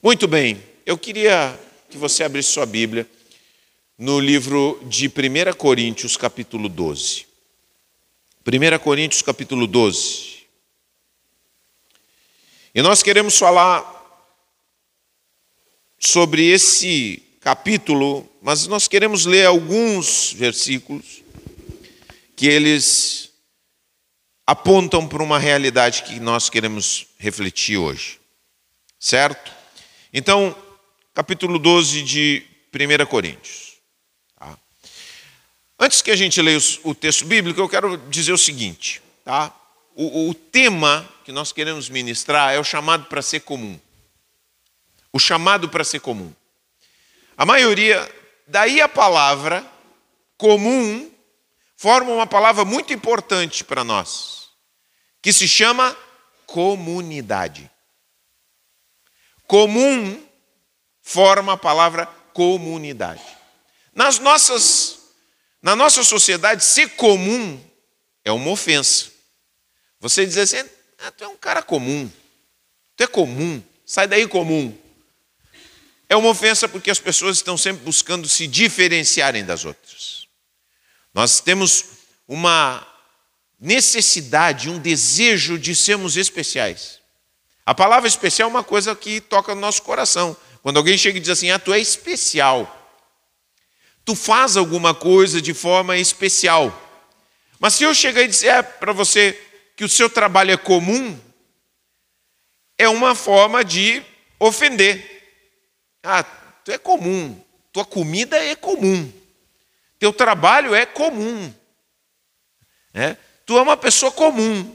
Muito bem, eu queria que você abrisse sua Bíblia no livro de 1 Coríntios, capítulo 12. 1 Coríntios, capítulo 12. E nós queremos falar sobre esse capítulo, mas nós queremos ler alguns versículos que eles apontam para uma realidade que nós queremos refletir hoje. Certo? Então, capítulo 12 de 1 Coríntios. Tá? Antes que a gente leia o texto bíblico, eu quero dizer o seguinte: tá? o, o tema que nós queremos ministrar é o chamado para ser comum. O chamado para ser comum. A maioria, daí a palavra comum, forma uma palavra muito importante para nós, que se chama comunidade. Comum forma a palavra comunidade. Nas nossas, na nossa sociedade, ser comum é uma ofensa. Você diz assim, ah, tu é um cara comum, tu é comum, sai daí comum. É uma ofensa porque as pessoas estão sempre buscando se diferenciarem das outras. Nós temos uma necessidade, um desejo de sermos especiais. A palavra especial é uma coisa que toca no nosso coração. Quando alguém chega e diz assim: Ah, tu é especial. Tu faz alguma coisa de forma especial. Mas se eu chegar e disser para você que o seu trabalho é comum, é uma forma de ofender. Ah, tu é comum. Tua comida é comum. Teu trabalho é comum. É? Tu é uma pessoa comum.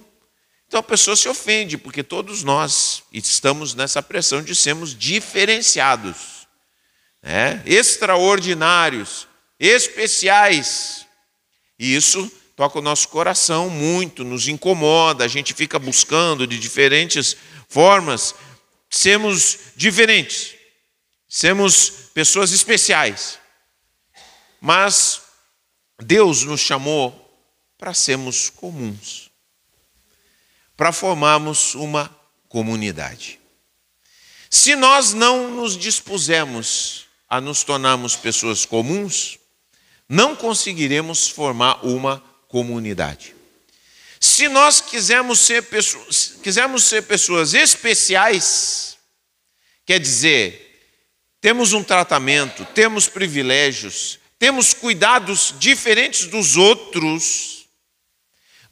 Então a pessoa se ofende, porque todos nós estamos nessa pressão de sermos diferenciados, né? extraordinários, especiais. E isso toca o nosso coração muito, nos incomoda, a gente fica buscando de diferentes formas sermos diferentes, sermos pessoas especiais. Mas Deus nos chamou para sermos comuns para formarmos uma comunidade. Se nós não nos dispusermos a nos tornarmos pessoas comuns, não conseguiremos formar uma comunidade. Se nós quisermos ser pessoas, quisermos ser pessoas especiais, quer dizer, temos um tratamento, temos privilégios, temos cuidados diferentes dos outros,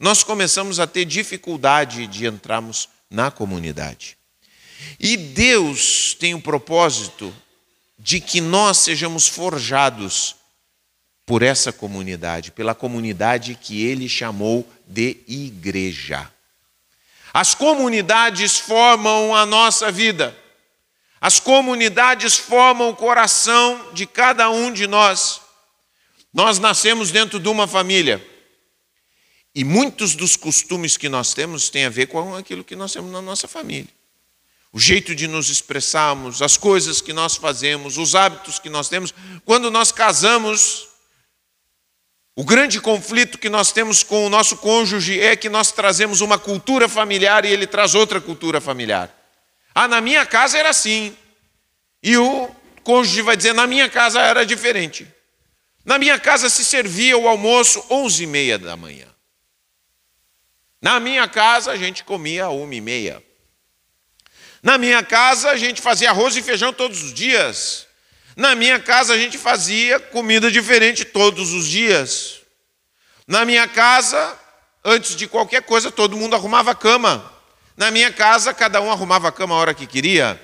nós começamos a ter dificuldade de entrarmos na comunidade. E Deus tem o propósito de que nós sejamos forjados por essa comunidade, pela comunidade que ele chamou de igreja. As comunidades formam a nossa vida. As comunidades formam o coração de cada um de nós. Nós nascemos dentro de uma família. E muitos dos costumes que nós temos têm a ver com aquilo que nós temos na nossa família. O jeito de nos expressarmos, as coisas que nós fazemos, os hábitos que nós temos. Quando nós casamos, o grande conflito que nós temos com o nosso cônjuge é que nós trazemos uma cultura familiar e ele traz outra cultura familiar. Ah, na minha casa era assim. E o cônjuge vai dizer: na minha casa era diferente. Na minha casa se servia o almoço onze e meia da manhã. Na minha casa a gente comia uma e meia. Na minha casa a gente fazia arroz e feijão todos os dias. Na minha casa a gente fazia comida diferente todos os dias. Na minha casa, antes de qualquer coisa, todo mundo arrumava a cama. Na minha casa, cada um arrumava a cama a hora que queria.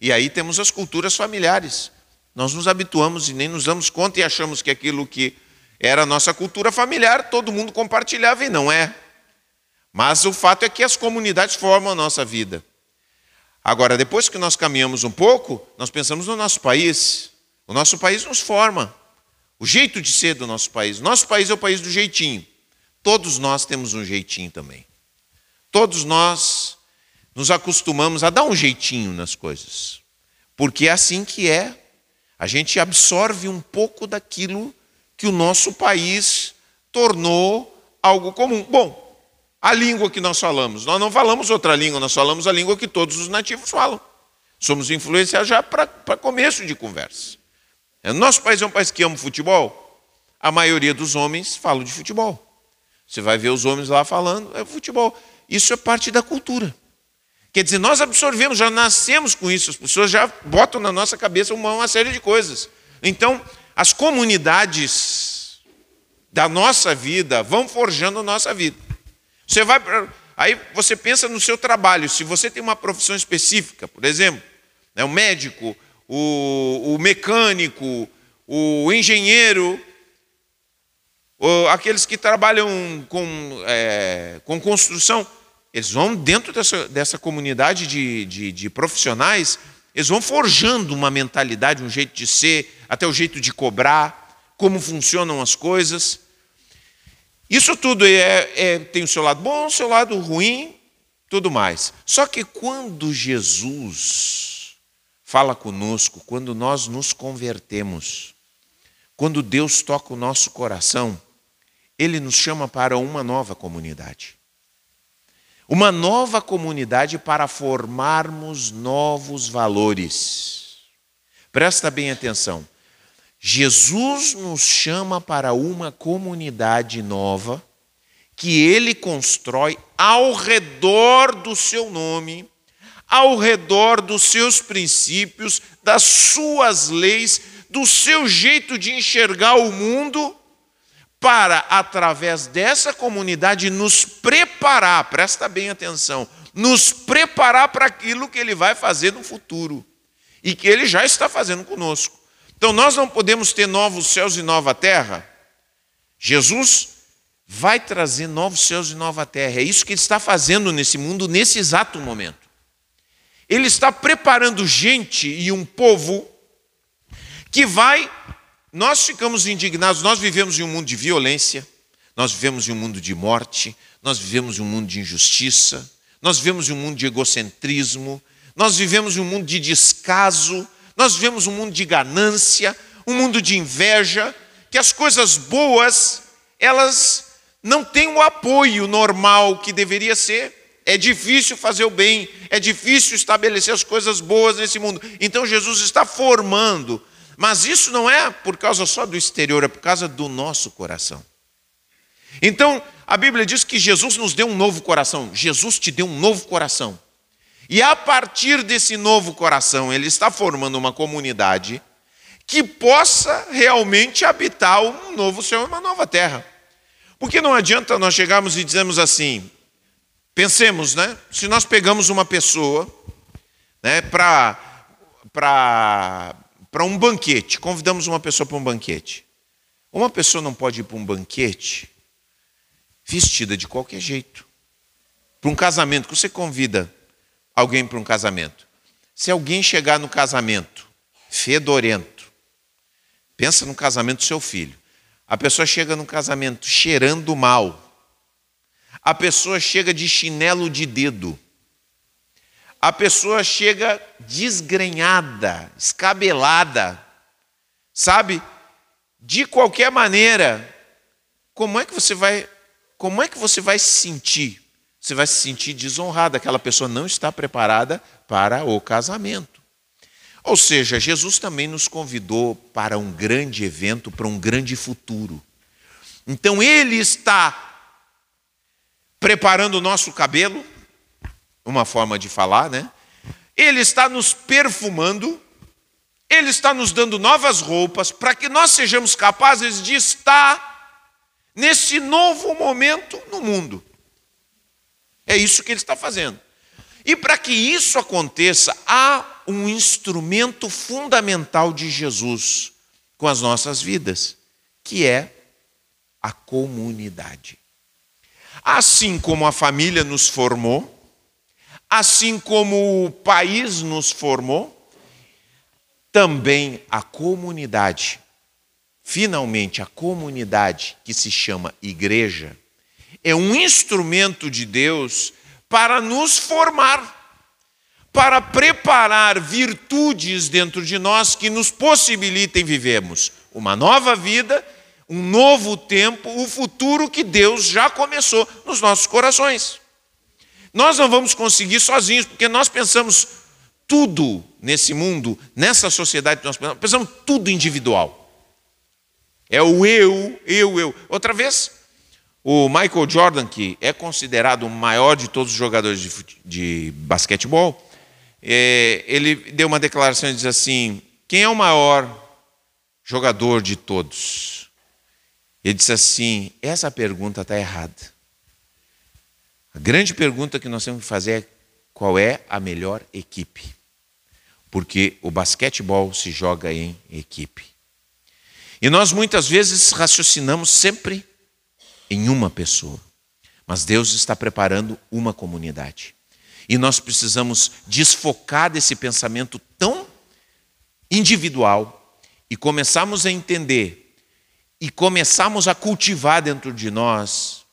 E aí temos as culturas familiares. Nós nos habituamos e nem nos damos conta e achamos que aquilo que era a nossa cultura familiar, todo mundo compartilhava e não é. Mas o fato é que as comunidades formam a nossa vida. Agora, depois que nós caminhamos um pouco, nós pensamos no nosso país. O nosso país nos forma. O jeito de ser do nosso país. Nosso país é o país do jeitinho. Todos nós temos um jeitinho também. Todos nós nos acostumamos a dar um jeitinho nas coisas. Porque é assim que é. A gente absorve um pouco daquilo que o nosso país tornou algo comum. Bom, a língua que nós falamos. Nós não falamos outra língua, nós falamos a língua que todos os nativos falam. Somos influenciados já para começo de conversa. Nosso país é um país que ama futebol. A maioria dos homens falam de futebol. Você vai ver os homens lá falando, é futebol. Isso é parte da cultura. Quer dizer, nós absorvemos, já nascemos com isso, as pessoas já botam na nossa cabeça uma, uma série de coisas. Então, as comunidades da nossa vida vão forjando a nossa vida. Você vai pra, aí você pensa no seu trabalho. Se você tem uma profissão específica, por exemplo, né, o médico, o, o mecânico, o engenheiro, aqueles que trabalham com, é, com construção, eles vão dentro dessa, dessa comunidade de, de, de profissionais, eles vão forjando uma mentalidade, um jeito de ser, até o jeito de cobrar, como funcionam as coisas. Isso tudo é, é, tem o seu lado bom, o seu lado ruim, tudo mais. Só que quando Jesus fala conosco, quando nós nos convertemos, quando Deus toca o nosso coração, ele nos chama para uma nova comunidade. Uma nova comunidade para formarmos novos valores. Presta bem atenção. Jesus nos chama para uma comunidade nova que ele constrói ao redor do seu nome, ao redor dos seus princípios, das suas leis, do seu jeito de enxergar o mundo para, através dessa comunidade, nos preparar, presta bem atenção, nos preparar para aquilo que Ele vai fazer no futuro e que Ele já está fazendo conosco. Então, nós não podemos ter novos céus e nova terra. Jesus vai trazer novos céus e nova terra. É isso que Ele está fazendo nesse mundo, nesse exato momento. Ele está preparando gente e um povo que vai nós ficamos indignados, nós vivemos em um mundo de violência, nós vivemos em um mundo de morte, nós vivemos em um mundo de injustiça, nós vivemos em um mundo de egocentrismo, nós vivemos em um mundo de descaso, nós vivemos um mundo de ganância, um mundo de inveja, que as coisas boas, elas não têm o apoio normal que deveria ser. É difícil fazer o bem, é difícil estabelecer as coisas boas nesse mundo. Então Jesus está formando mas isso não é por causa só do exterior, é por causa do nosso coração. Então, a Bíblia diz que Jesus nos deu um novo coração. Jesus te deu um novo coração. E a partir desse novo coração, ele está formando uma comunidade que possa realmente habitar um novo céu uma nova terra. Porque não adianta nós chegarmos e dizermos assim, pensemos, né? Se nós pegamos uma pessoa né, para para um banquete, convidamos uma pessoa para um banquete. Uma pessoa não pode ir para um banquete vestida de qualquer jeito. Para um casamento, que você convida alguém para um casamento. Se alguém chegar no casamento fedorento, pensa no casamento do seu filho. A pessoa chega no casamento cheirando mal. A pessoa chega de chinelo de dedo a pessoa chega desgrenhada, escabelada, sabe? De qualquer maneira, como é que você vai, como é que você vai se sentir? Você vai se sentir desonrado, aquela pessoa não está preparada para o casamento. Ou seja, Jesus também nos convidou para um grande evento, para um grande futuro. Então ele está preparando o nosso cabelo, uma forma de falar, né? Ele está nos perfumando, ele está nos dando novas roupas para que nós sejamos capazes de estar nesse novo momento no mundo. É isso que ele está fazendo. E para que isso aconteça, há um instrumento fundamental de Jesus com as nossas vidas, que é a comunidade. Assim como a família nos formou, assim como o país nos formou, também a comunidade, finalmente a comunidade que se chama igreja, é um instrumento de Deus para nos formar, para preparar virtudes dentro de nós que nos possibilitem vivermos uma nova vida, um novo tempo, o futuro que Deus já começou nos nossos corações. Nós não vamos conseguir sozinhos, porque nós pensamos tudo nesse mundo, nessa sociedade que nós pensamos, pensamos tudo individual. É o eu, eu, eu. Outra vez, o Michael Jordan, que é considerado o maior de todos os jogadores de, de basquetebol, é, ele deu uma declaração e diz assim: quem é o maior jogador de todos? Ele disse assim: essa pergunta está errada. A grande pergunta que nós temos que fazer é qual é a melhor equipe. Porque o basquetebol se joga em equipe. E nós muitas vezes raciocinamos sempre em uma pessoa. Mas Deus está preparando uma comunidade. E nós precisamos desfocar desse pensamento tão individual e começarmos a entender e começarmos a cultivar dentro de nós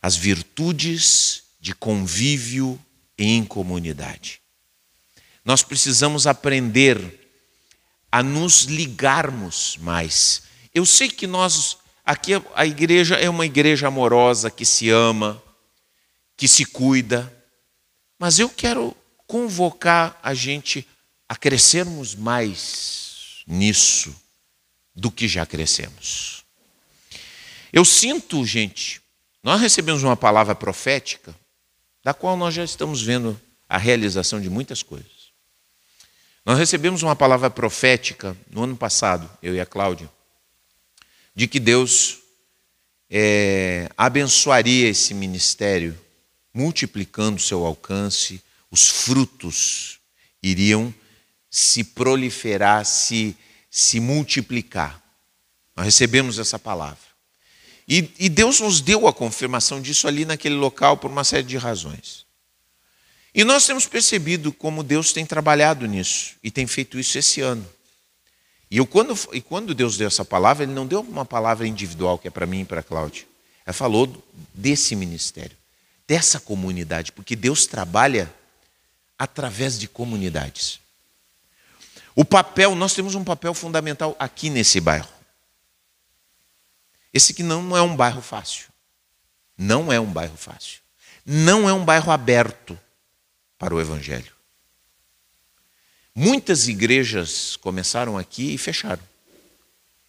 as virtudes de convívio em comunidade. Nós precisamos aprender a nos ligarmos mais. Eu sei que nós, aqui a igreja é uma igreja amorosa que se ama, que se cuida, mas eu quero convocar a gente a crescermos mais nisso do que já crescemos. Eu sinto, gente, nós recebemos uma palavra profética, da qual nós já estamos vendo a realização de muitas coisas. Nós recebemos uma palavra profética no ano passado, eu e a Cláudia, de que Deus é, abençoaria esse ministério, multiplicando seu alcance, os frutos iriam se proliferar, se, se multiplicar. Nós recebemos essa palavra. E, e Deus nos deu a confirmação disso ali naquele local por uma série de razões. E nós temos percebido como Deus tem trabalhado nisso e tem feito isso esse ano. E, eu, quando, e quando Deus deu essa palavra, Ele não deu uma palavra individual que é para mim e para a Cláudia. Ele falou desse ministério, dessa comunidade, porque Deus trabalha através de comunidades. O papel, nós temos um papel fundamental aqui nesse bairro. Esse que não é um bairro fácil. Não é um bairro fácil. Não é um bairro aberto para o Evangelho. Muitas igrejas começaram aqui e fecharam.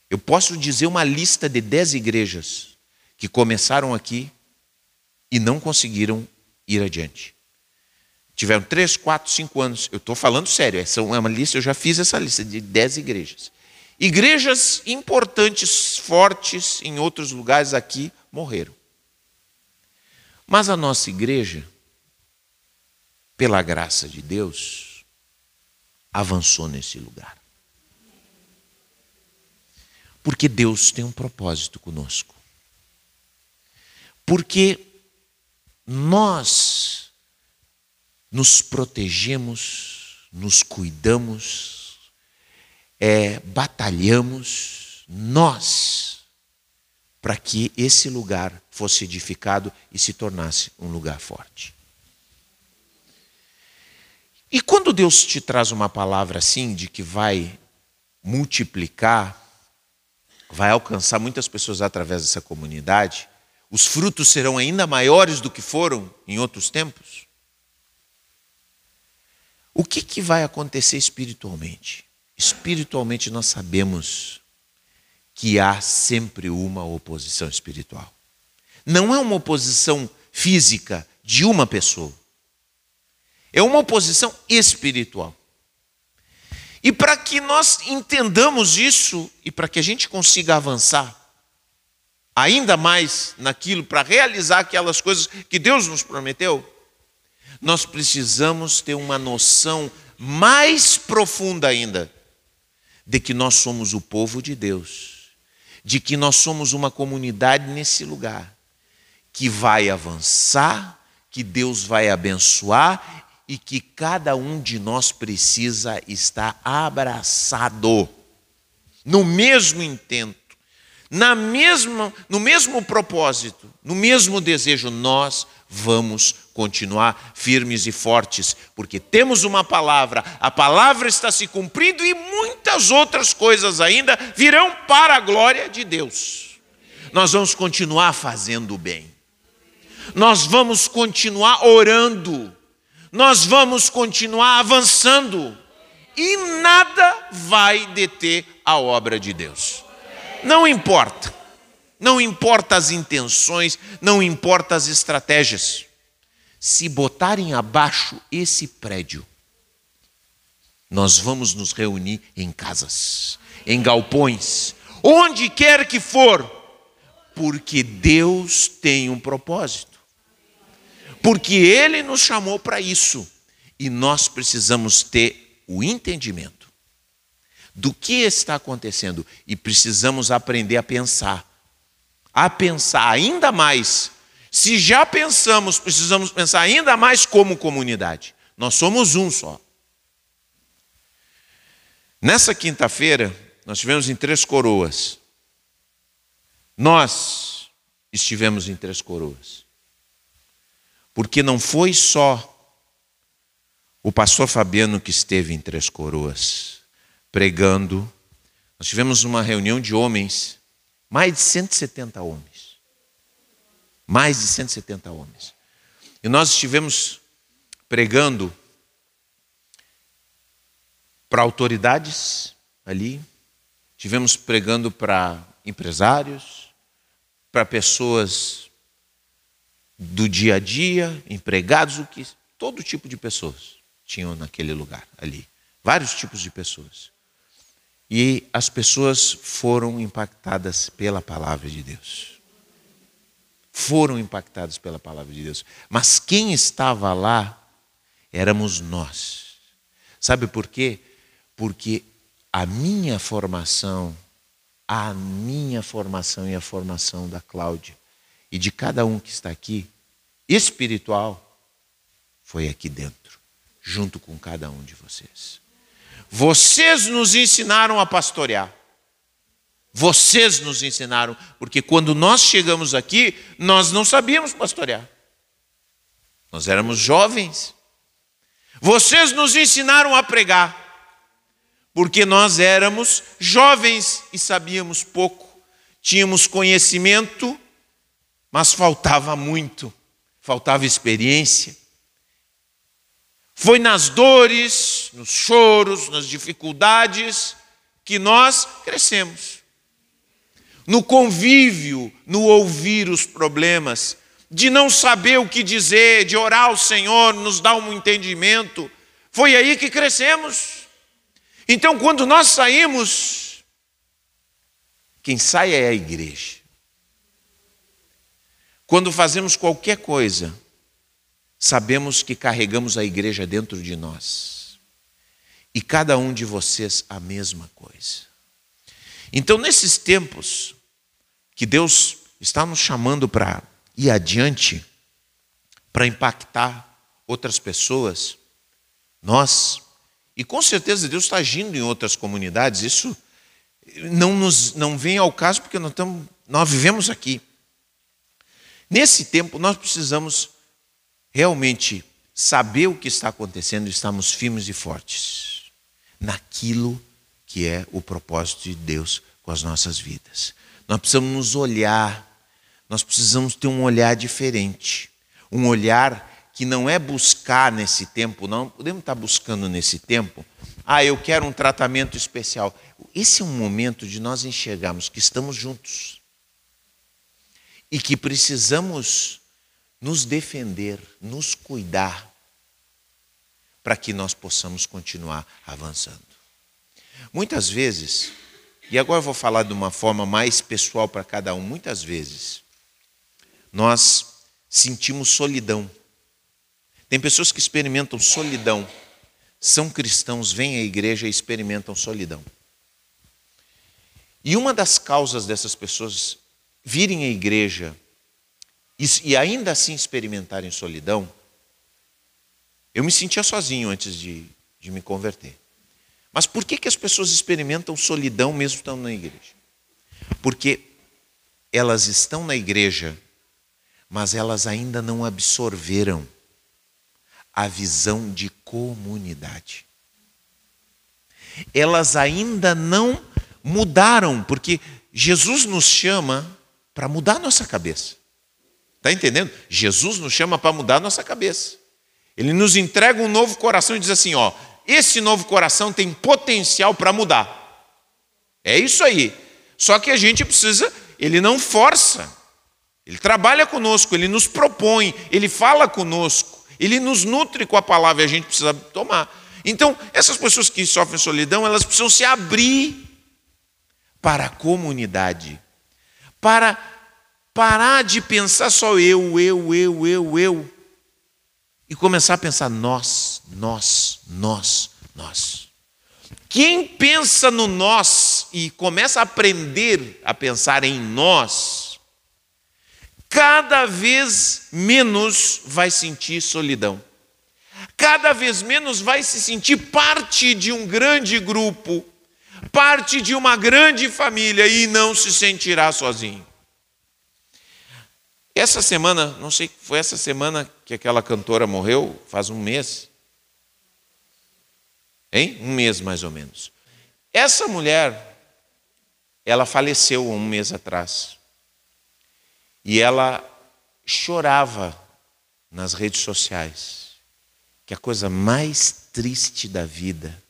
Eu posso dizer uma lista de dez igrejas que começaram aqui e não conseguiram ir adiante. Tiveram três, quatro, cinco anos. Eu estou falando sério, é uma lista, eu já fiz essa lista de dez igrejas. Igrejas importantes, fortes em outros lugares aqui morreram. Mas a nossa igreja pela graça de Deus, avançou nesse lugar. Porque Deus tem um propósito conosco. Porque nós nos protegemos, nos cuidamos, é, batalhamos, nós, para que esse lugar fosse edificado e se tornasse um lugar forte. E quando Deus te traz uma palavra assim, de que vai multiplicar, vai alcançar muitas pessoas através dessa comunidade, os frutos serão ainda maiores do que foram em outros tempos? O que, que vai acontecer espiritualmente? Espiritualmente nós sabemos que há sempre uma oposição espiritual. Não é uma oposição física de uma pessoa. É uma oposição espiritual. E para que nós entendamos isso e para que a gente consiga avançar ainda mais naquilo, para realizar aquelas coisas que Deus nos prometeu, nós precisamos ter uma noção mais profunda ainda de que nós somos o povo de Deus, de que nós somos uma comunidade nesse lugar que vai avançar, que Deus vai abençoar e que cada um de nós precisa estar abraçado no mesmo intento, na mesma, no mesmo propósito, no mesmo desejo, nós vamos continuar firmes e fortes, porque temos uma palavra, a palavra está se cumprindo e muitas outras coisas ainda virão para a glória de Deus. Nós vamos continuar fazendo o bem, nós vamos continuar orando, nós vamos continuar avançando e nada vai deter a obra de Deus. Não importa, não importa as intenções, não importa as estratégias. Se botarem abaixo esse prédio, nós vamos nos reunir em casas, em galpões, onde quer que for, porque Deus tem um propósito. Porque Ele nos chamou para isso. E nós precisamos ter o entendimento do que está acontecendo e precisamos aprender a pensar. A pensar ainda mais. Se já pensamos, precisamos pensar ainda mais como comunidade. Nós somos um só. Nessa quinta-feira, nós estivemos em Três Coroas. Nós estivemos em Três Coroas. Porque não foi só o pastor Fabiano que esteve em Três Coroas pregando. Nós tivemos uma reunião de homens, mais de 170 homens. Mais de 170 homens. E nós estivemos pregando para autoridades ali, tivemos pregando para empresários, para pessoas do dia a dia, empregados, o que todo tipo de pessoas tinham naquele lugar ali, vários tipos de pessoas. E as pessoas foram impactadas pela palavra de Deus. Foram impactadas pela palavra de Deus. Mas quem estava lá éramos nós. Sabe por quê? porque a minha formação, a minha formação e a formação da Cláudia e de cada um que está aqui, espiritual, foi aqui dentro, junto com cada um de vocês. Vocês nos ensinaram a pastorear. Vocês nos ensinaram, porque quando nós chegamos aqui, nós não sabíamos pastorear. Nós éramos jovens. Vocês nos ensinaram a pregar porque nós éramos jovens e sabíamos pouco, tínhamos conhecimento, mas faltava muito, faltava experiência. Foi nas dores, nos choros, nas dificuldades que nós crescemos. No convívio, no ouvir os problemas, de não saber o que dizer, de orar ao Senhor, nos dar um entendimento. Foi aí que crescemos. Então, quando nós saímos, quem sai é a igreja. Quando fazemos qualquer coisa, sabemos que carregamos a igreja dentro de nós. E cada um de vocês a mesma coisa. Então, nesses tempos que Deus está nos chamando para ir adiante, para impactar outras pessoas, nós e com certeza Deus está agindo em outras comunidades, isso não, nos, não vem ao caso porque nós, estamos, nós vivemos aqui. Nesse tempo, nós precisamos realmente saber o que está acontecendo e estarmos firmes e fortes naquilo que é o propósito de Deus com as nossas vidas. Nós precisamos nos olhar, nós precisamos ter um olhar diferente, um olhar que não é buscar nesse tempo, não podemos estar buscando nesse tempo, ah, eu quero um tratamento especial. Esse é um momento de nós enxergarmos que estamos juntos e que precisamos nos defender, nos cuidar, para que nós possamos continuar avançando. Muitas vezes, e agora eu vou falar de uma forma mais pessoal para cada um, muitas vezes, nós sentimos solidão tem pessoas que experimentam solidão. São cristãos, vêm à igreja e experimentam solidão. E uma das causas dessas pessoas virem à igreja e ainda assim experimentarem solidão, eu me sentia sozinho antes de, de me converter. Mas por que, que as pessoas experimentam solidão mesmo estando na igreja? Porque elas estão na igreja, mas elas ainda não absorveram a visão de comunidade. Elas ainda não mudaram, porque Jesus nos chama para mudar nossa cabeça. Está entendendo? Jesus nos chama para mudar nossa cabeça. Ele nos entrega um novo coração e diz assim: ó, esse novo coração tem potencial para mudar. É isso aí. Só que a gente precisa, ele não força. Ele trabalha conosco, ele nos propõe, ele fala conosco, ele nos nutre com a palavra e a gente precisa tomar. Então, essas pessoas que sofrem solidão, elas precisam se abrir para a comunidade, para parar de pensar só eu, eu, eu, eu, eu, e começar a pensar nós, nós, nós, nós. Quem pensa no nós e começa a aprender a pensar em nós, cada vez menos vai sentir solidão. Cada vez menos vai se sentir parte de um grande grupo, parte de uma grande família e não se sentirá sozinho. Essa semana, não sei, foi essa semana que aquela cantora morreu, faz um mês. Hein? Um mês mais ou menos. Essa mulher, ela faleceu um mês atrás. E ela chorava nas redes sociais que a coisa mais triste da vida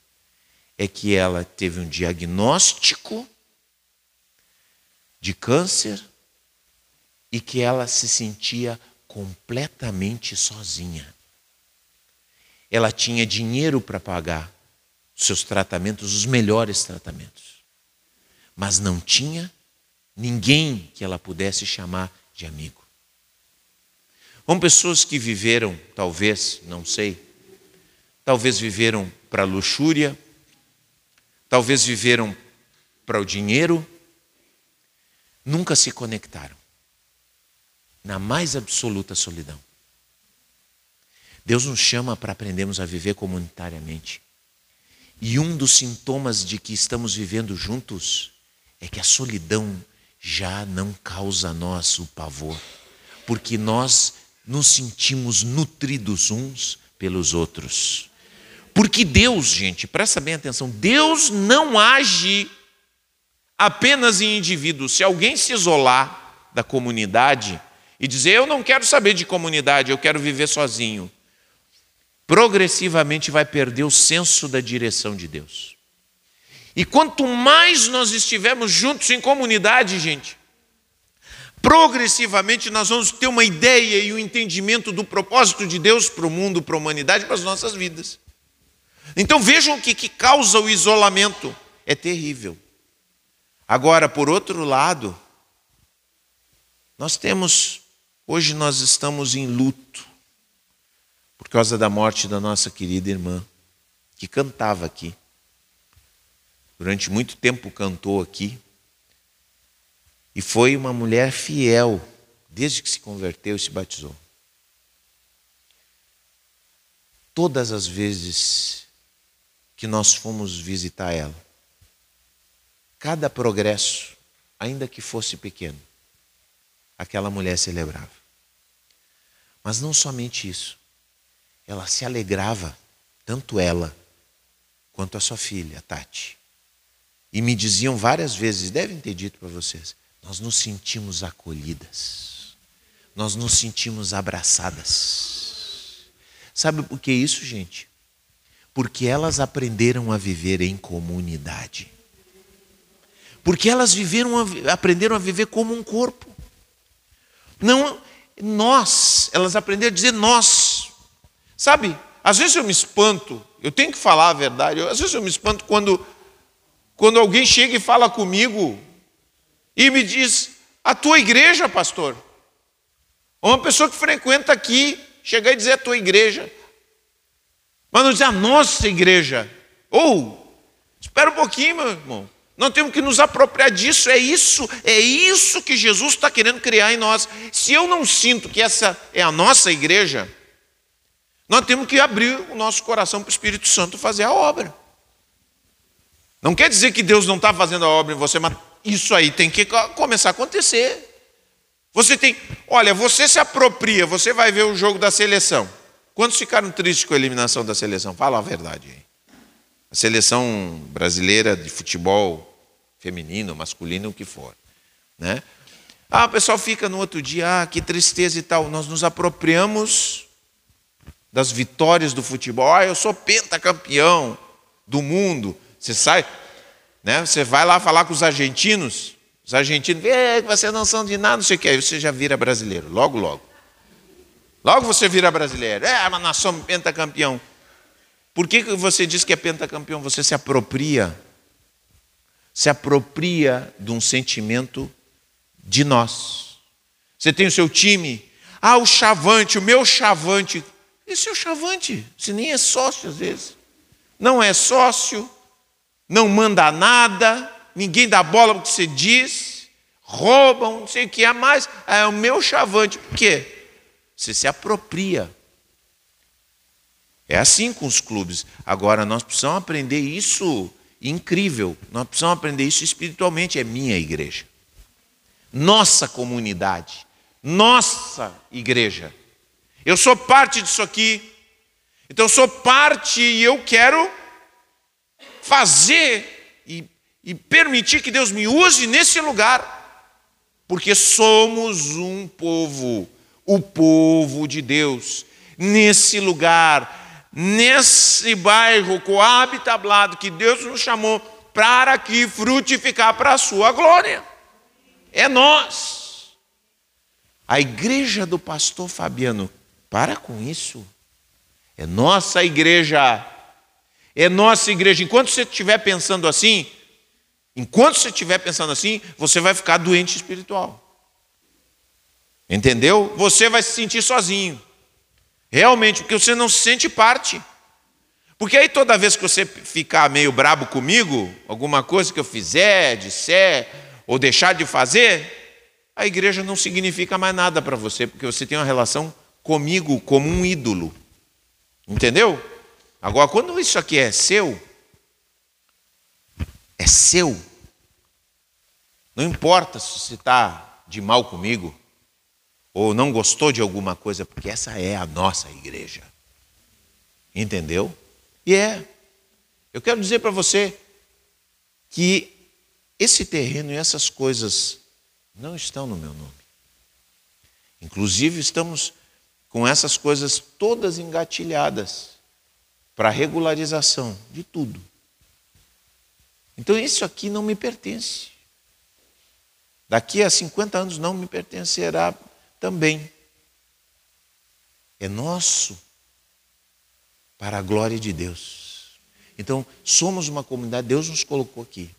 é que ela teve um diagnóstico de câncer e que ela se sentia completamente sozinha. Ela tinha dinheiro para pagar seus tratamentos, os melhores tratamentos, mas não tinha ninguém que ela pudesse chamar de amigo. São pessoas que viveram, talvez, não sei, talvez viveram para luxúria, talvez viveram para o dinheiro, nunca se conectaram na mais absoluta solidão. Deus nos chama para aprendermos a viver comunitariamente. E um dos sintomas de que estamos vivendo juntos é que a solidão já não causa a nós o pavor, porque nós nos sentimos nutridos uns pelos outros. Porque Deus, gente, presta bem atenção, Deus não age apenas em indivíduos. Se alguém se isolar da comunidade, e dizer: Eu não quero saber de comunidade, eu quero viver sozinho, progressivamente vai perder o senso da direção de Deus. E quanto mais nós estivermos juntos em comunidade, gente, progressivamente nós vamos ter uma ideia e um entendimento do propósito de Deus para o mundo, para a humanidade, para as nossas vidas. Então vejam o que, que causa o isolamento. É terrível. Agora, por outro lado, nós temos Hoje nós estamos em luto por causa da morte da nossa querida irmã, que cantava aqui. Durante muito tempo cantou aqui. E foi uma mulher fiel, desde que se converteu e se batizou. Todas as vezes que nós fomos visitar ela, cada progresso, ainda que fosse pequeno, aquela mulher celebrava. Mas não somente isso. Ela se alegrava, tanto ela quanto a sua filha, a Tati. E me diziam várias vezes, devem ter dito para vocês, nós nos sentimos acolhidas, nós nos sentimos abraçadas. Sabe por que isso, gente? Porque elas aprenderam a viver em comunidade. Porque elas viveram, aprenderam a viver como um corpo. Não, nós, elas aprenderam a dizer nós. Sabe, às vezes eu me espanto, eu tenho que falar a verdade, às vezes eu me espanto quando, quando alguém chega e fala comigo e me diz, a tua igreja, pastor. Ou uma pessoa que frequenta aqui, chegar e dizer a tua igreja. Mas não dizer a nossa igreja. Ou, espera um pouquinho, meu irmão. Nós temos que nos apropriar disso, é isso, é isso que Jesus está querendo criar em nós. Se eu não sinto que essa é a nossa igreja, nós temos que abrir o nosso coração para o Espírito Santo fazer a obra. Não quer dizer que Deus não está fazendo a obra em você, mas isso aí tem que começar a acontecer. Você tem, olha, você se apropria, você vai ver o jogo da seleção. Quantos ficaram tristes com a eliminação da seleção? Fala a verdade aí. A seleção brasileira de futebol feminino, masculino, o que for. Né? Ah, o pessoal fica no outro dia, ah, que tristeza e tal. Nós nos apropriamos das vitórias do futebol. Ah, eu sou pentacampeão do mundo. Você sai, né? Você vai lá falar com os argentinos, os argentinos, é, vocês não são de nada, não sei o que, aí você já vira brasileiro, logo, logo. Logo você vira brasileiro. É, mas nós somos pentacampeão. Por que você diz que é pentacampeão? Você se apropria, se apropria de um sentimento de nós. Você tem o seu time, ah, o chavante, o meu chavante. Esse é o chavante, se nem é sócio às vezes. Não é sócio, não manda nada, ninguém dá bola para o que você diz, roubam, não sei o que é mais. Ah, é o meu chavante. Por quê? Você se apropria. É assim com os clubes. Agora, nós precisamos aprender isso incrível. Nós precisamos aprender isso espiritualmente. É minha igreja. Nossa comunidade. Nossa igreja. Eu sou parte disso aqui. Então, eu sou parte e eu quero fazer e, e permitir que Deus me use nesse lugar. Porque somos um povo, o povo de Deus. Nesse lugar nesse bairro Coab Tablado que Deus nos chamou para aqui frutificar para a sua glória. É nós. A igreja do pastor Fabiano, para com isso. É nossa igreja. É nossa igreja. Enquanto você estiver pensando assim, enquanto você estiver pensando assim, você vai ficar doente espiritual. Entendeu? Você vai se sentir sozinho. Realmente, porque você não se sente parte. Porque aí toda vez que você ficar meio brabo comigo, alguma coisa que eu fizer, disser, ou deixar de fazer, a igreja não significa mais nada para você, porque você tem uma relação comigo como um ídolo. Entendeu? Agora, quando isso aqui é seu, é seu. Não importa se você está de mal comigo, ou não gostou de alguma coisa, porque essa é a nossa igreja. Entendeu? E é. Eu quero dizer para você que esse terreno e essas coisas não estão no meu nome. Inclusive, estamos com essas coisas todas engatilhadas para regularização de tudo. Então, isso aqui não me pertence. Daqui a 50 anos não me pertencerá também é nosso para a glória de Deus. Então, somos uma comunidade, Deus nos colocou aqui.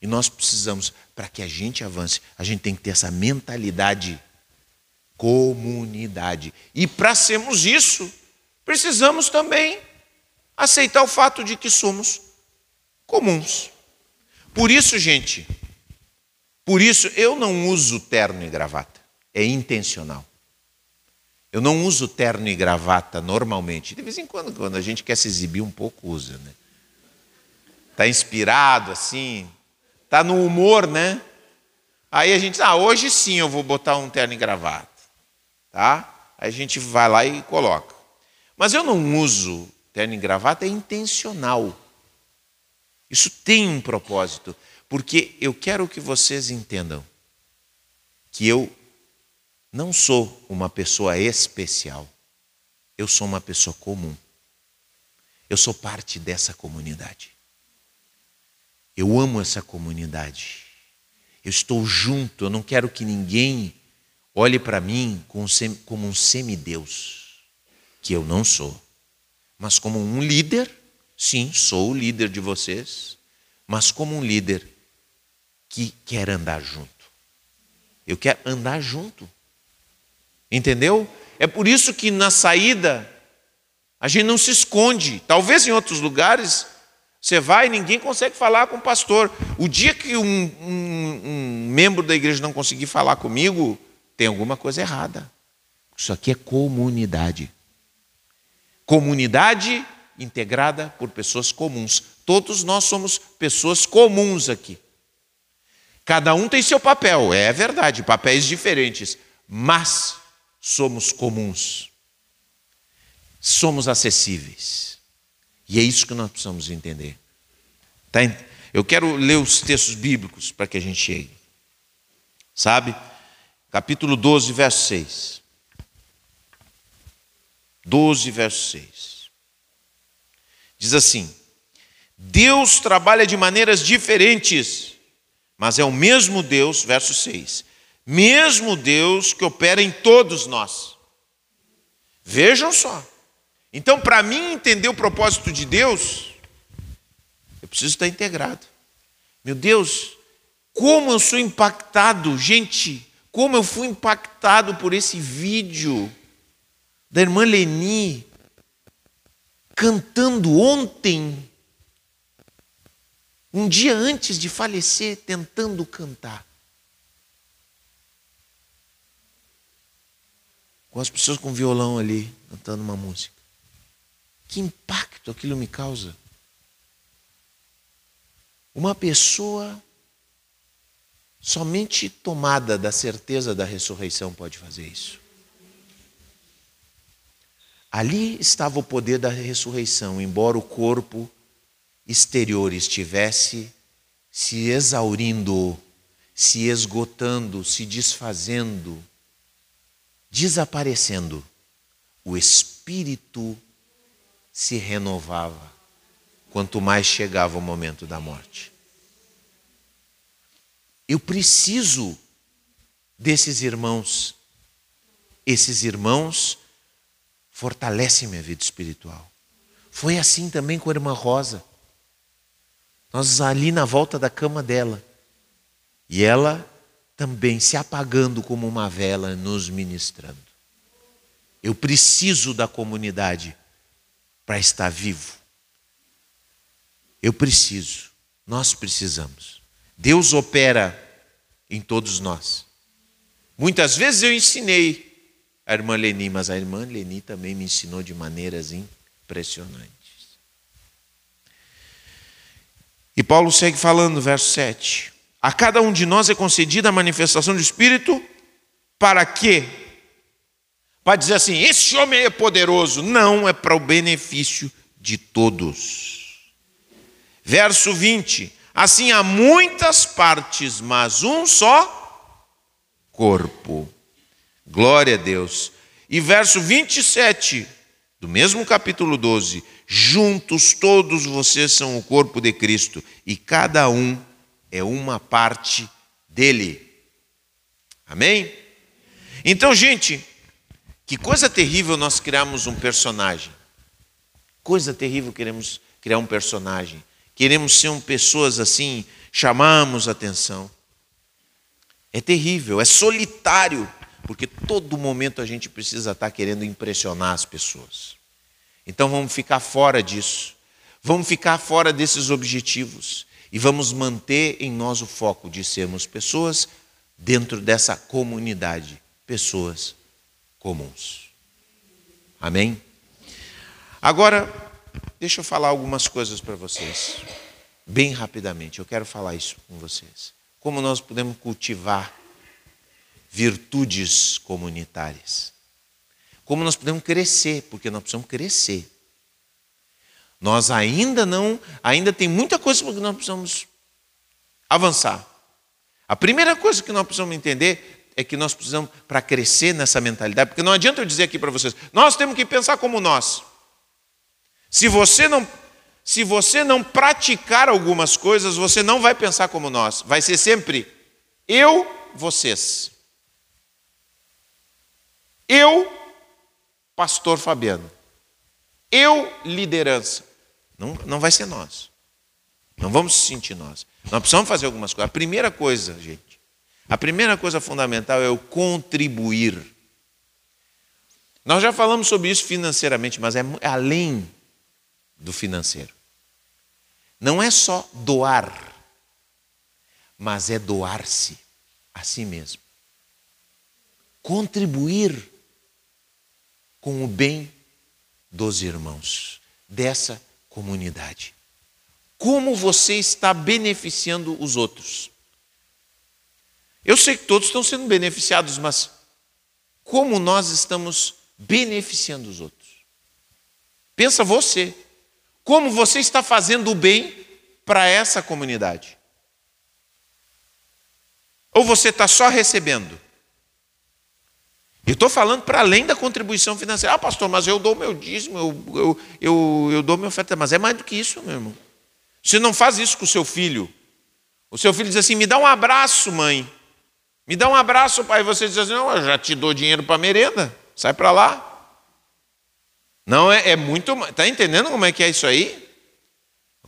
E nós precisamos, para que a gente avance, a gente tem que ter essa mentalidade comunidade. E para sermos isso, precisamos também aceitar o fato de que somos comuns. Por isso, gente, por isso eu não uso terno e gravata é intencional. Eu não uso terno e gravata normalmente. De vez em quando, quando a gente quer se exibir um pouco, usa, né? Está inspirado assim, está no humor, né? Aí a gente diz, ah, hoje sim eu vou botar um terno e gravata. Tá? Aí a gente vai lá e coloca. Mas eu não uso terno e gravata, é intencional. Isso tem um propósito, porque eu quero que vocês entendam que eu não sou uma pessoa especial. Eu sou uma pessoa comum. Eu sou parte dessa comunidade. Eu amo essa comunidade. Eu estou junto. Eu não quero que ninguém olhe para mim como um semideus, que eu não sou. Mas como um líder, sim, sou o líder de vocês, mas como um líder que quer andar junto. Eu quero andar junto. Entendeu? É por isso que na saída a gente não se esconde. Talvez em outros lugares você vai e ninguém consegue falar com o pastor. O dia que um, um, um membro da igreja não conseguir falar comigo, tem alguma coisa errada. Isso aqui é comunidade. Comunidade integrada por pessoas comuns. Todos nós somos pessoas comuns aqui. Cada um tem seu papel, é verdade, papéis diferentes, mas somos comuns, somos acessíveis. E é isso que nós precisamos entender. Tá? Eu quero ler os textos bíblicos para que a gente chegue. Sabe? Capítulo 12, verso 6. 12, verso 6. Diz assim: Deus trabalha de maneiras diferentes, mas é o mesmo Deus, verso 6, mesmo Deus que opera em todos nós. Vejam só. Então, para mim entender o propósito de Deus, eu preciso estar integrado. Meu Deus, como eu sou impactado, gente, como eu fui impactado por esse vídeo da irmã Leni cantando ontem, um dia antes de falecer, tentando cantar. Com as pessoas com violão ali, cantando uma música. Que impacto aquilo me causa. Uma pessoa somente tomada da certeza da ressurreição pode fazer isso. Ali estava o poder da ressurreição, embora o corpo exterior estivesse se exaurindo, se esgotando, se desfazendo, desaparecendo, o espírito se renovava quanto mais chegava o momento da morte. Eu preciso desses irmãos. Esses irmãos fortalecem minha vida espiritual. Foi assim também com a irmã Rosa. Nós ali na volta da cama dela. E ela também se apagando como uma vela, nos ministrando. Eu preciso da comunidade para estar vivo. Eu preciso, nós precisamos. Deus opera em todos nós. Muitas vezes eu ensinei a irmã Leni, mas a irmã Leni também me ensinou de maneiras impressionantes. E Paulo segue falando, verso 7. A cada um de nós é concedida a manifestação do Espírito, para quê? Para dizer assim: esse homem é poderoso. Não, é para o benefício de todos. Verso 20: Assim há muitas partes, mas um só corpo. Glória a Deus. E verso 27 do mesmo capítulo 12: Juntos todos vocês são o corpo de Cristo e cada um é uma parte dele. Amém? Então, gente, que coisa terrível nós criamos um personagem. Coisa terrível queremos criar um personagem. Queremos ser um pessoas assim, chamamos atenção. É terrível, é solitário, porque todo momento a gente precisa estar querendo impressionar as pessoas. Então vamos ficar fora disso. Vamos ficar fora desses objetivos e vamos manter em nós o foco de sermos pessoas dentro dessa comunidade, pessoas comuns. Amém? Agora, deixa eu falar algumas coisas para vocês, bem rapidamente. Eu quero falar isso com vocês. Como nós podemos cultivar virtudes comunitárias como nós podemos crescer, porque nós precisamos crescer. Nós ainda não, ainda tem muita coisa que nós precisamos avançar. A primeira coisa que nós precisamos entender é que nós precisamos para crescer nessa mentalidade, porque não adianta eu dizer aqui para vocês, nós temos que pensar como nós. Se você não se você não praticar algumas coisas, você não vai pensar como nós. Vai ser sempre eu, vocês. Eu, pastor Fabiano. Eu, liderança. Não, não vai ser nós. Não vamos se sentir nós. Nós precisamos fazer algumas coisas. A primeira coisa, gente, a primeira coisa fundamental é o contribuir. Nós já falamos sobre isso financeiramente, mas é além do financeiro. Não é só doar, mas é doar-se a si mesmo. Contribuir com o bem dos irmãos, dessa comunidade. Como você está beneficiando os outros? Eu sei que todos estão sendo beneficiados, mas como nós estamos beneficiando os outros? Pensa você. Como você está fazendo o bem para essa comunidade? Ou você está só recebendo? E estou falando para além da contribuição financeira. Ah, pastor, mas eu dou meu dízimo, eu, eu, eu, eu dou minha oferta. Mas é mais do que isso, meu irmão. Você não faz isso com o seu filho. O seu filho diz assim: me dá um abraço, mãe. Me dá um abraço, pai. E você diz assim: não, eu já te dou dinheiro para merenda. Sai para lá. Não, é, é muito. Está entendendo como é que é isso aí?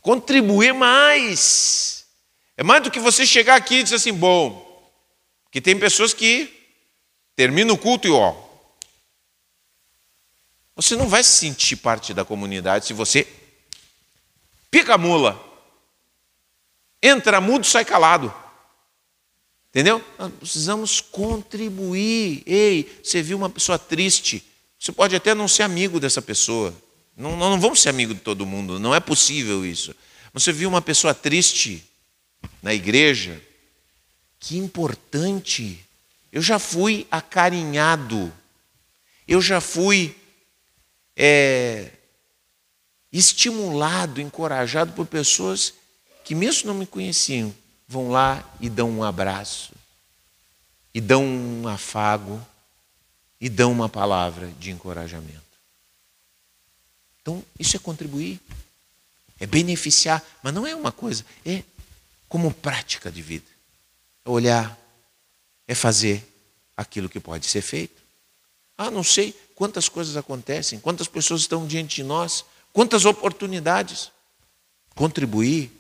Contribuir mais. É mais do que você chegar aqui e dizer assim: bom. Que tem pessoas que terminam o culto e ó. Você não vai se sentir parte da comunidade se você pica a mula. Entra mudo, sai calado. Entendeu? Nós precisamos contribuir. Ei, você viu uma pessoa triste. Você pode até não ser amigo dessa pessoa. Não, não vamos ser amigo de todo mundo, não é possível isso. Você viu uma pessoa triste na igreja? Que importante. Eu já fui acarinhado, eu já fui é, estimulado, encorajado por pessoas que, mesmo não me conheciam, vão lá e dão um abraço, e dão um afago, e dão uma palavra de encorajamento. Então, isso é contribuir, é beneficiar, mas não é uma coisa, é como prática de vida. É olhar, é fazer aquilo que pode ser feito. Ah, não sei quantas coisas acontecem, quantas pessoas estão diante de nós, quantas oportunidades. Contribuir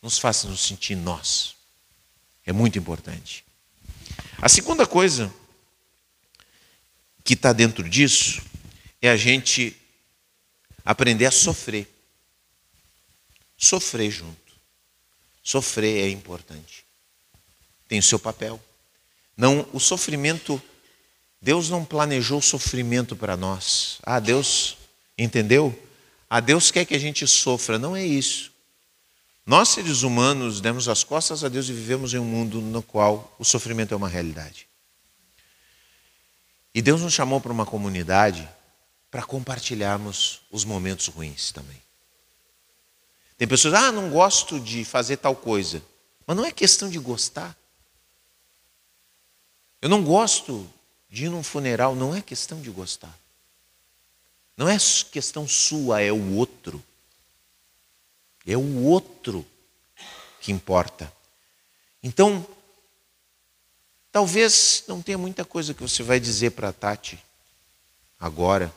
nos faz nos sentir nós. É muito importante. A segunda coisa que está dentro disso é a gente aprender a sofrer. Sofrer junto. Sofrer é importante. Tem o seu papel. Não, o sofrimento, Deus não planejou o sofrimento para nós. Ah, Deus, entendeu? Ah, Deus quer que a gente sofra. Não é isso. Nós, seres humanos, demos as costas a Deus e vivemos em um mundo no qual o sofrimento é uma realidade. E Deus nos chamou para uma comunidade para compartilharmos os momentos ruins também. Tem pessoas, ah, não gosto de fazer tal coisa. Mas não é questão de gostar. Eu não gosto de ir num funeral, não é questão de gostar. Não é questão sua, é o outro. É o outro que importa. Então, Talvez não tenha muita coisa que você vai dizer para a Tati agora,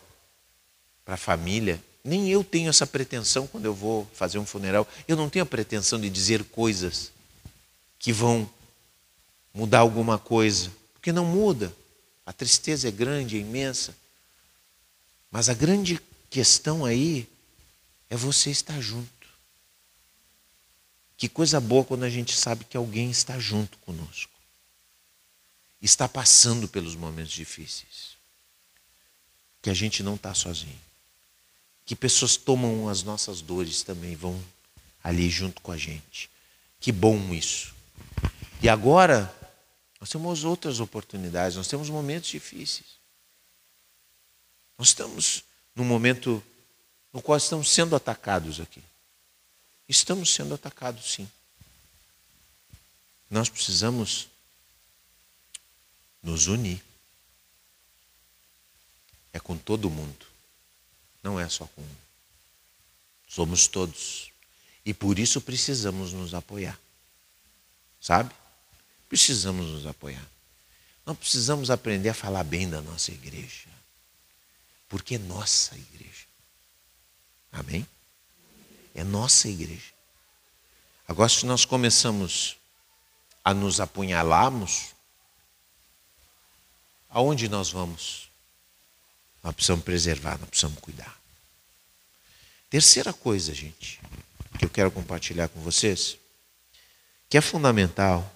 para a família. Nem eu tenho essa pretensão quando eu vou fazer um funeral. Eu não tenho a pretensão de dizer coisas que vão mudar alguma coisa, porque não muda. A tristeza é grande, é imensa. Mas a grande questão aí é você estar junto. Que coisa boa quando a gente sabe que alguém está junto conosco está passando pelos momentos difíceis. Que a gente não está sozinho. Que pessoas tomam as nossas dores também, vão ali junto com a gente. Que bom isso. E agora, nós temos outras oportunidades, nós temos momentos difíceis. Nós estamos num momento no qual estamos sendo atacados aqui. Estamos sendo atacados, sim. Nós precisamos nos unir. É com todo mundo, não é só com um. Somos todos. E por isso precisamos nos apoiar. Sabe? Precisamos nos apoiar. Nós precisamos aprender a falar bem da nossa igreja. Porque é nossa igreja. Amém? É nossa igreja. Agora, se nós começamos a nos apunhalarmos, aonde nós vamos? Nós precisamos preservar, nós precisamos cuidar. Terceira coisa, gente, que eu quero compartilhar com vocês, que é fundamental,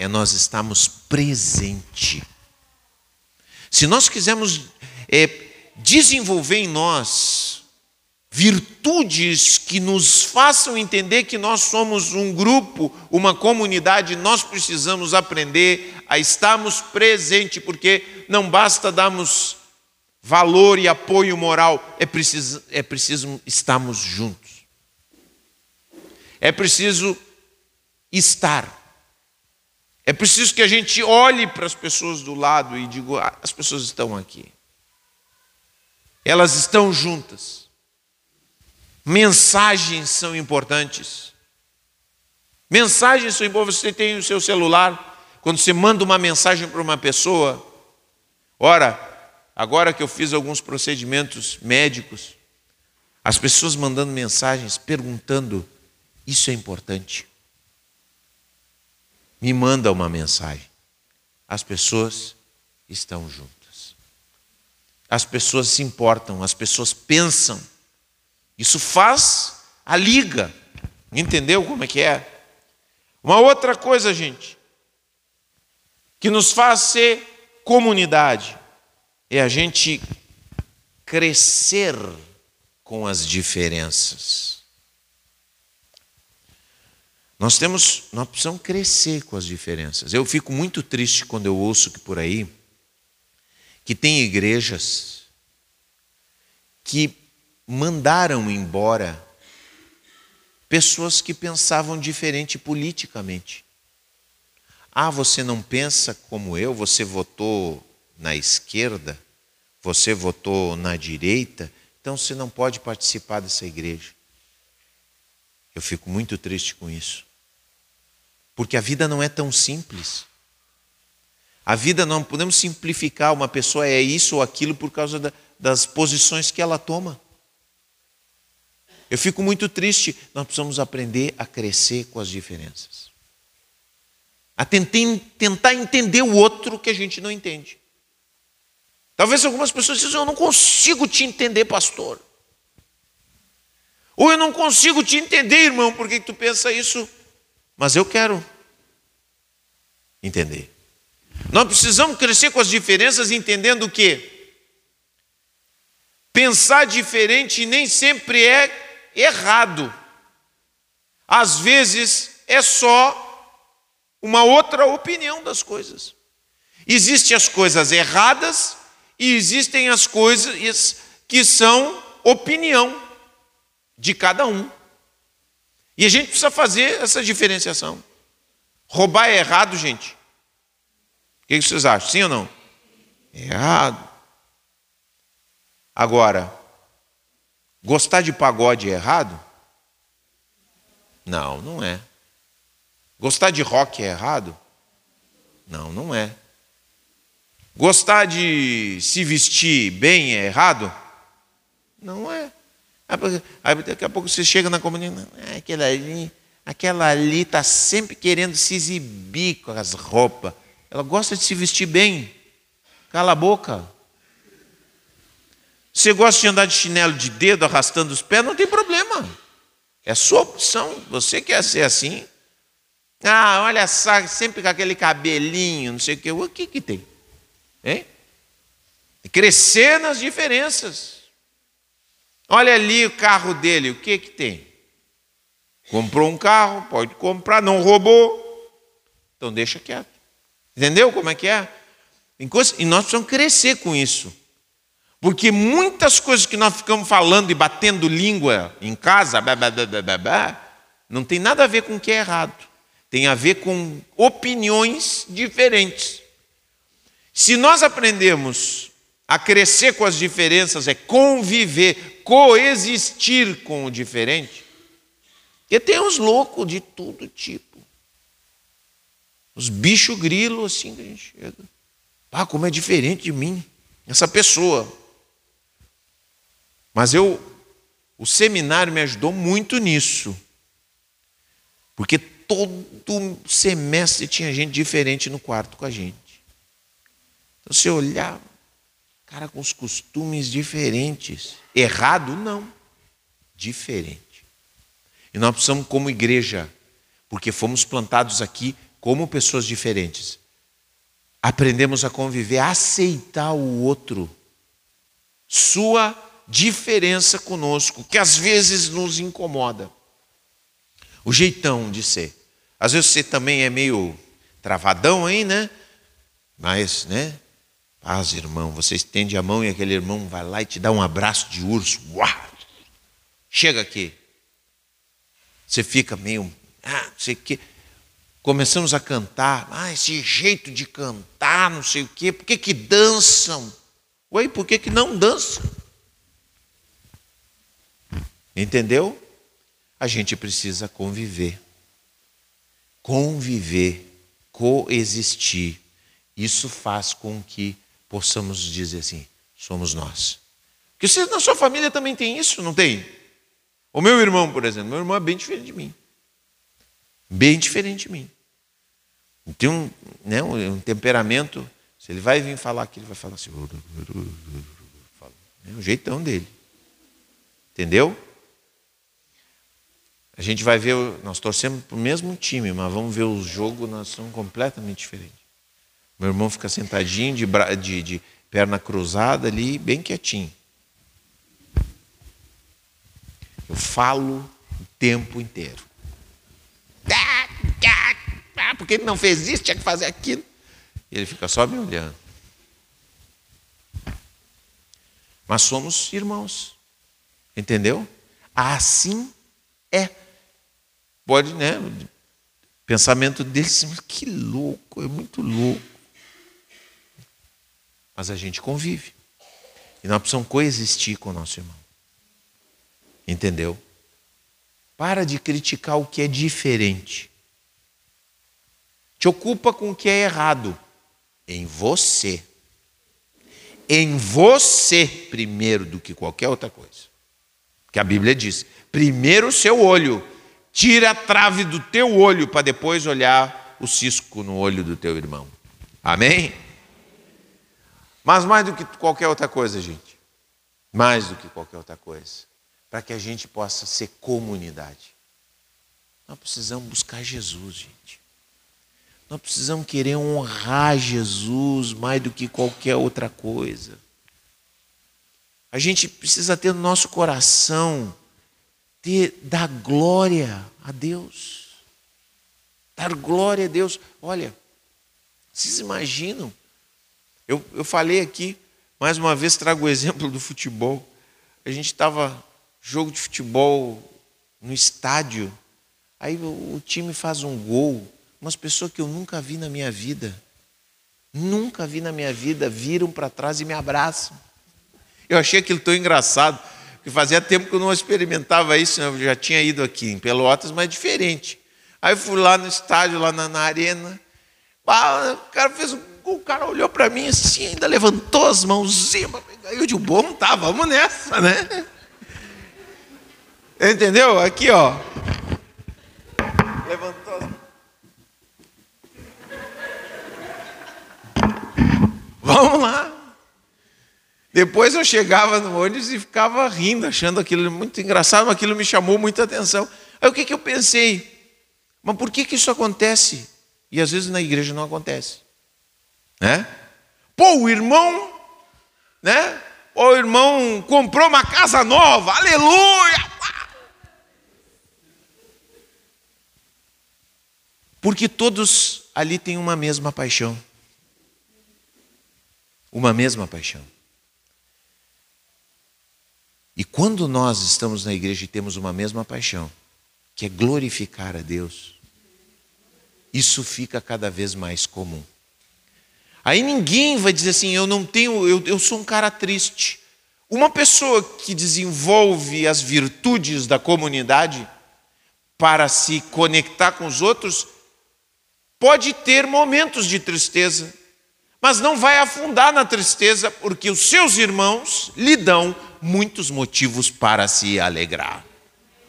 é nós estarmos presente. Se nós quisermos é, desenvolver em nós virtudes que nos façam entender que nós somos um grupo, uma comunidade, nós precisamos aprender a estarmos presentes, porque não basta darmos valor e apoio moral, é preciso, é preciso estarmos juntos. É preciso estar. É preciso que a gente olhe para as pessoas do lado e diga: ah, as pessoas estão aqui. Elas estão juntas. Mensagens são importantes. Mensagens são importantes. Você tem o seu celular, quando você manda uma mensagem para uma pessoa, ora, agora que eu fiz alguns procedimentos médicos, as pessoas mandando mensagens perguntando: isso é importante? Me manda uma mensagem. As pessoas estão juntas. As pessoas se importam, as pessoas pensam. Isso faz a liga. Entendeu como é que é? Uma outra coisa, gente, que nos faz ser comunidade é a gente crescer com as diferenças. Nós temos, nós precisamos crescer com as diferenças. Eu fico muito triste quando eu ouço que por aí que tem igrejas que mandaram embora pessoas que pensavam diferente politicamente. Ah, você não pensa como eu, você votou na esquerda, você votou na direita, então você não pode participar dessa igreja. Eu fico muito triste com isso. Porque a vida não é tão simples. A vida não podemos simplificar, uma pessoa é isso ou aquilo por causa da, das posições que ela toma. Eu fico muito triste, nós precisamos aprender a crescer com as diferenças. A tentar entender o outro que a gente não entende. Talvez algumas pessoas dizem, eu não consigo te entender, pastor. Ou eu não consigo te entender, irmão, por que tu pensa isso? Mas eu quero entender. Nós precisamos crescer com as diferenças, entendendo que pensar diferente nem sempre é errado. Às vezes é só uma outra opinião das coisas. Existem as coisas erradas e existem as coisas que são opinião de cada um. E a gente precisa fazer essa diferenciação. Roubar é errado, gente? O que vocês acham? Sim ou não? É errado. Agora, gostar de pagode é errado? Não, não é. Gostar de rock é errado? Não, não é. Gostar de se vestir bem é errado? Não é. Aí daqui a pouco você chega na comunidade, ah, aquela ali, aquela ali está sempre querendo se exibir com as roupas. Ela gosta de se vestir bem. Cala a boca. Você gosta de andar de chinelo de dedo, arrastando os pés, não tem problema. É sua opção. Você quer ser assim? Ah, olha só, sempre com aquele cabelinho, não sei o que. O que, que tem? Hein? Crescer nas diferenças. Olha ali o carro dele, o que que tem? Comprou um carro, pode comprar, não roubou. Então deixa quieto. Entendeu como é que é? E nós precisamos crescer com isso. Porque muitas coisas que nós ficamos falando e batendo língua em casa, blá, blá, blá, não tem nada a ver com o que é errado. Tem a ver com opiniões diferentes. Se nós aprendemos a crescer com as diferenças, é conviver, coexistir com o diferente, porque tem uns loucos de todo tipo. Os bichos grilos assim que a gente chega. Ah, como é diferente de mim, essa pessoa. Mas eu, o seminário me ajudou muito nisso. Porque todo semestre tinha gente diferente no quarto com a gente. Você olhar, cara com os costumes diferentes. Errado? Não. Diferente. E nós precisamos, como igreja, porque fomos plantados aqui como pessoas diferentes, aprendemos a conviver, a aceitar o outro, sua diferença conosco, que às vezes nos incomoda. O jeitão de ser. Às vezes você também é meio travadão aí, né? Mas, né? Paz, irmão, você estende a mão e aquele irmão vai lá e te dá um abraço de urso. Uau! Chega aqui. Você fica meio, ah, não sei o quê. começamos a cantar, ah, esse jeito de cantar, não sei o quê, por que, que dançam? Ué, por que, que não dançam? Entendeu? A gente precisa conviver. Conviver, coexistir. Isso faz com que possamos dizer assim: somos nós. Porque você na sua família também tem isso, não tem? O meu irmão, por exemplo, meu irmão é bem diferente de mim. Bem diferente de mim. Tem um, né, um temperamento. Se ele vai vir falar aqui, ele vai falar assim. É o jeitão dele. Entendeu? A gente vai ver, nós torcemos para o mesmo time, mas vamos ver o jogo, nós somos completamente diferentes. Meu irmão fica sentadinho, de, de, de perna cruzada ali, bem quietinho. Eu falo o tempo inteiro. Ah, porque ele não fez isso, tinha que fazer aquilo. E ele fica só me olhando. Mas somos irmãos. Entendeu? Assim é. Pode, né? Pensamento deles, que louco, é muito louco. Mas a gente convive. E nós precisamos coexistir com o nosso irmão. Entendeu? Para de criticar o que é diferente. Te ocupa com o que é errado em você. Em você primeiro do que qualquer outra coisa. Que a Bíblia diz: primeiro o seu olho, tira a trave do teu olho para depois olhar o cisco no olho do teu irmão. Amém? Mas mais do que qualquer outra coisa, gente. Mais do que qualquer outra coisa para que a gente possa ser comunidade. Nós precisamos buscar Jesus, gente. Nós precisamos querer honrar Jesus mais do que qualquer outra coisa. A gente precisa ter no nosso coração ter dar glória a Deus. Dar glória a Deus. Olha, vocês imaginam? Eu, eu falei aqui, mais uma vez trago o exemplo do futebol. A gente estava jogo de futebol no estádio, aí o time faz um gol, umas pessoas que eu nunca vi na minha vida, nunca vi na minha vida, viram para trás e me abraçam. Eu achei aquilo tão engraçado, porque fazia tempo que eu não experimentava isso, né? eu já tinha ido aqui em Pelotas, mas diferente. Aí fui lá no estádio, lá na, na arena, o cara fez um o cara olhou para mim assim, ainda levantou as mãos, eu de bom, tá, vamos nessa, né? Entendeu? Aqui, ó. Levantou. Vamos lá. Depois eu chegava no ônibus e ficava rindo, achando aquilo muito engraçado, mas aquilo me chamou muita atenção. Aí o que, que eu pensei? Mas por que, que isso acontece? E às vezes na igreja não acontece. Né? Pô, o irmão, né? O irmão comprou uma casa nova, aleluia! Porque todos ali têm uma mesma paixão. Uma mesma paixão. E quando nós estamos na igreja e temos uma mesma paixão, que é glorificar a Deus, isso fica cada vez mais comum. Aí ninguém vai dizer assim: eu não tenho, eu, eu sou um cara triste. Uma pessoa que desenvolve as virtudes da comunidade para se conectar com os outros, pode ter momentos de tristeza, mas não vai afundar na tristeza, porque os seus irmãos lhe dão muitos motivos para se alegrar.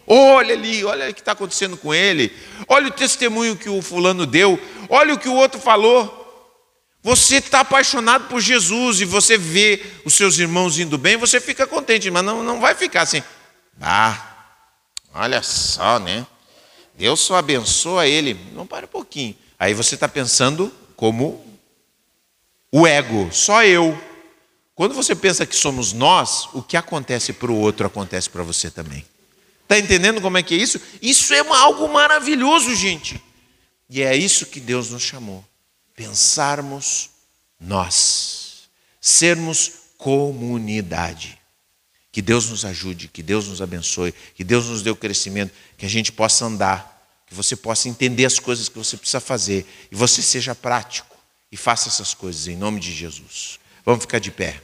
Olha ali, olha o que está acontecendo com ele, olha o testemunho que o fulano deu, olha o que o outro falou. Você está apaixonado por Jesus e você vê os seus irmãos indo bem, você fica contente, mas não, não vai ficar assim. Ah, olha só, né? Deus só abençoa ele. Não para um pouquinho. Aí você está pensando como o ego, só eu. Quando você pensa que somos nós, o que acontece para o outro acontece para você também. Está entendendo como é que é isso? Isso é algo maravilhoso, gente. E é isso que Deus nos chamou. Pensarmos nós, sermos comunidade. Que Deus nos ajude, que Deus nos abençoe, que Deus nos dê o crescimento, que a gente possa andar que você possa entender as coisas que você precisa fazer e você seja prático e faça essas coisas em nome de Jesus. Vamos ficar de pé.